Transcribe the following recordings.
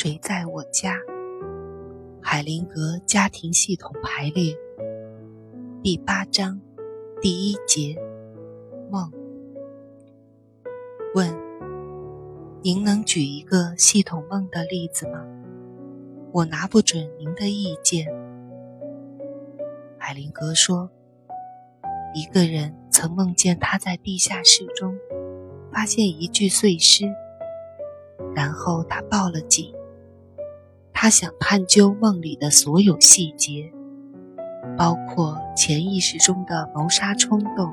谁在我家？海灵格家庭系统排列第八章第一节梦。问：您能举一个系统梦的例子吗？我拿不准您的意见。海灵格说：一个人曾梦见他在地下室中发现一具碎尸，然后他报了警。他想探究梦里的所有细节，包括潜意识中的谋杀冲动，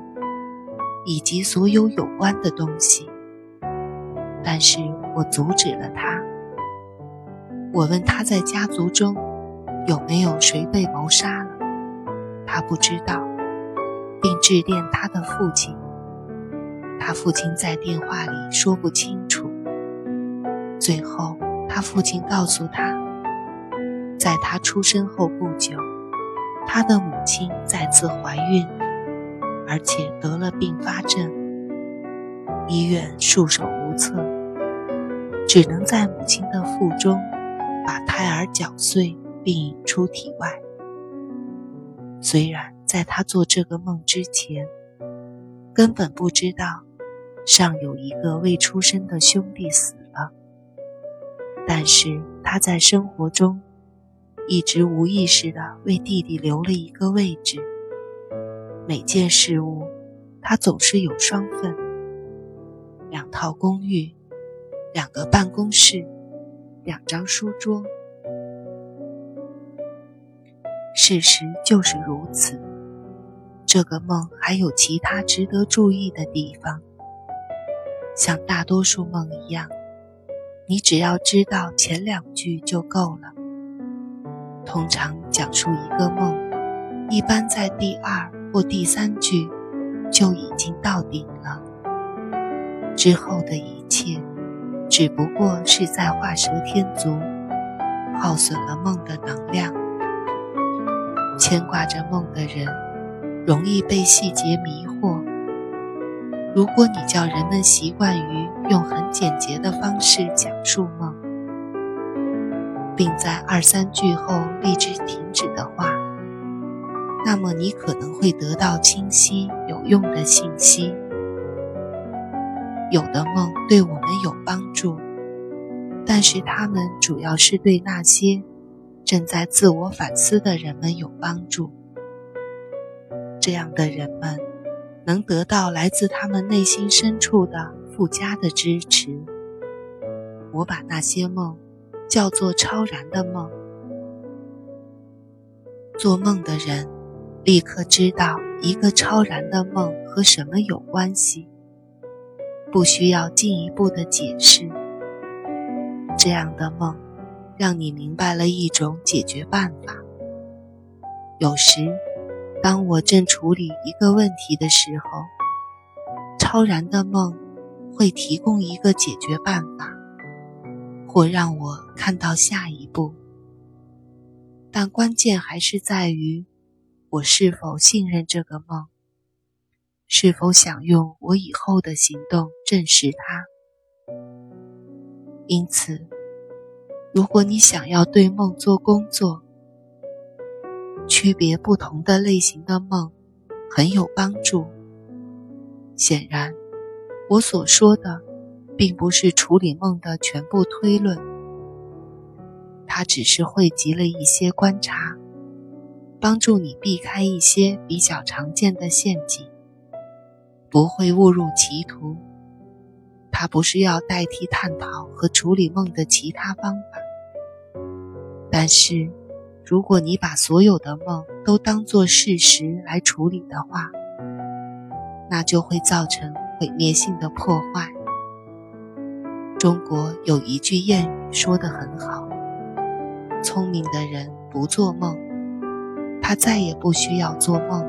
以及所有有关的东西。但是我阻止了他。我问他在家族中有没有谁被谋杀了，他不知道，并致电他的父亲。他父亲在电话里说不清楚。最后，他父亲告诉他。在他出生后不久，他的母亲再次怀孕，而且得了并发症。医院束手无策，只能在母亲的腹中把胎儿绞碎并引出体外。虽然在他做这个梦之前，根本不知道尚有一个未出生的兄弟死了，但是他在生活中。一直无意识地为弟弟留了一个位置。每件事物，他总是有双份：两套公寓，两个办公室，两张书桌。事实就是如此。这个梦还有其他值得注意的地方。像大多数梦一样，你只要知道前两句就够了。通常讲述一个梦，一般在第二或第三句就已经到顶了。之后的一切，只不过是在画蛇添足，耗损了梦的能量。牵挂着梦的人，容易被细节迷惑。如果你叫人们习惯于用很简洁的方式讲述梦，并在二三句后立即停止的话，那么你可能会得到清晰有用的信息。有的梦对我们有帮助，但是它们主要是对那些正在自我反思的人们有帮助。这样的人们能得到来自他们内心深处的附加的支持。我把那些梦。叫做超然的梦。做梦的人立刻知道一个超然的梦和什么有关系，不需要进一步的解释。这样的梦让你明白了一种解决办法。有时，当我正处理一个问题的时候，超然的梦会提供一个解决办法。或让我看到下一步，但关键还是在于我是否信任这个梦，是否想用我以后的行动证实它。因此，如果你想要对梦做工作，区别不同的类型的梦很有帮助。显然，我所说的。并不是处理梦的全部推论，它只是汇集了一些观察，帮助你避开一些比较常见的陷阱，不会误入歧途。它不是要代替探讨和处理梦的其他方法，但是，如果你把所有的梦都当作事实来处理的话，那就会造成毁灭性的破坏。中国有一句谚语说得很好：“聪明的人不做梦，他再也不需要做梦。”